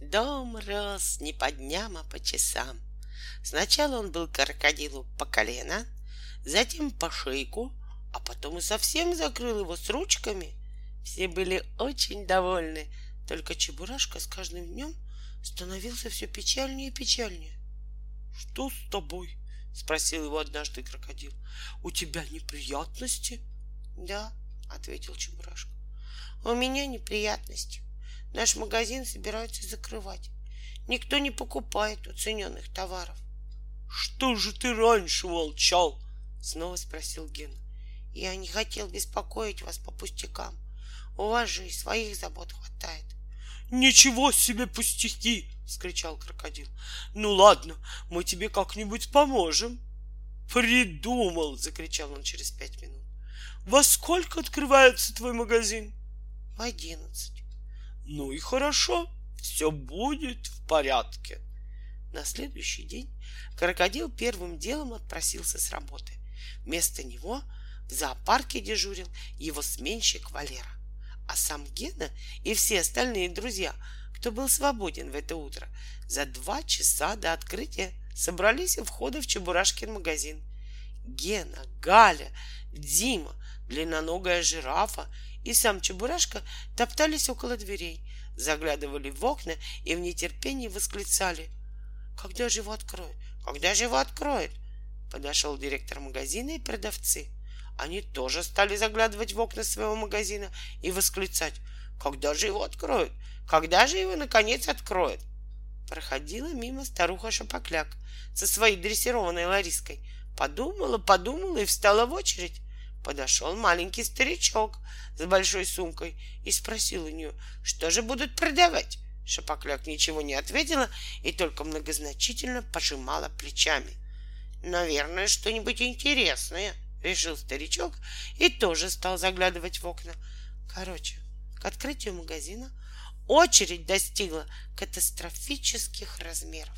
Дом рос не по дням, а по часам. Сначала он был крокодилу по колено, затем по шейку, а потом и совсем закрыл его с ручками. Все были очень довольны, только Чебурашка с каждым днем становился все печальнее и печальнее. — Что с тобой? — спросил его однажды крокодил. — У тебя неприятности? — Да, — ответил Чебурашка. — У меня неприятности. Наш магазин собираются закрывать. Никто не покупает уцененных товаров. — Что же ты раньше молчал? — снова спросил Ген. — Я не хотел беспокоить вас по пустякам. У вас же и своих забот хватает. — Ничего себе пустяки! — вскричал крокодил. — Ну ладно, мы тебе как-нибудь поможем. — Придумал! — закричал он через пять минут. — Во сколько открывается твой магазин? — В одиннадцать. — Ну и хорошо, все будет в порядке. На следующий день крокодил первым делом отпросился с работы. Вместо него в зоопарке дежурил его сменщик Валера. А сам Гена и все остальные друзья, кто был свободен в это утро, за два часа до открытия собрались у входа в Чебурашкин магазин. Гена, Галя, Дима, длинноногая жирафа и сам Чебурашка топтались около дверей, заглядывали в окна и в нетерпении восклицали. «Когда же его откроют? Когда же его откроют?» Подошел директор магазина и продавцы. Они тоже стали заглядывать в окна своего магазина и восклицать. «Когда же его откроют? Когда же его, наконец, откроют?» Проходила мимо старуха Шапокляк со своей дрессированной Лариской. Подумала, подумала и встала в очередь. Подошел маленький старичок с большой сумкой и спросил у нее, что же будут продавать. Шапокляк ничего не ответила и только многозначительно пожимала плечами. Наверное, что-нибудь интересное, решил старичок и тоже стал заглядывать в окна. Короче, к открытию магазина очередь достигла катастрофических размеров.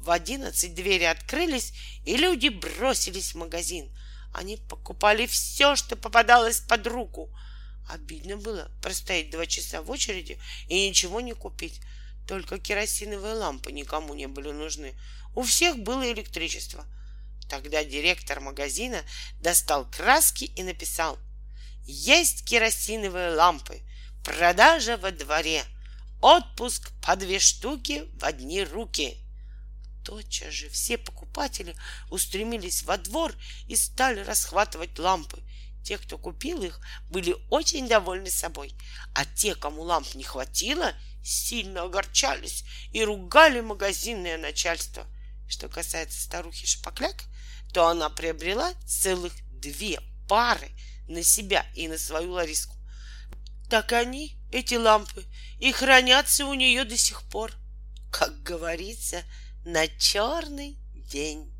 В одиннадцать двери открылись, и люди бросились в магазин — они покупали все, что попадалось под руку. Обидно было простоять два часа в очереди и ничего не купить. Только керосиновые лампы никому не были нужны. У всех было электричество. Тогда директор магазина достал краски и написал «Есть керосиновые лампы, продажа во дворе, отпуск по две штуки в одни руки». Тотчас же все покупатели устремились во двор и стали расхватывать лампы. Те, кто купил их, были очень довольны собой, а те, кому ламп не хватило, сильно огорчались и ругали магазинное начальство. Что касается старухи Шапокляк, то она приобрела целых две пары на себя и на свою Лариску. Так они, эти лампы, и хранятся у нее до сих пор. Как говорится, на черный день.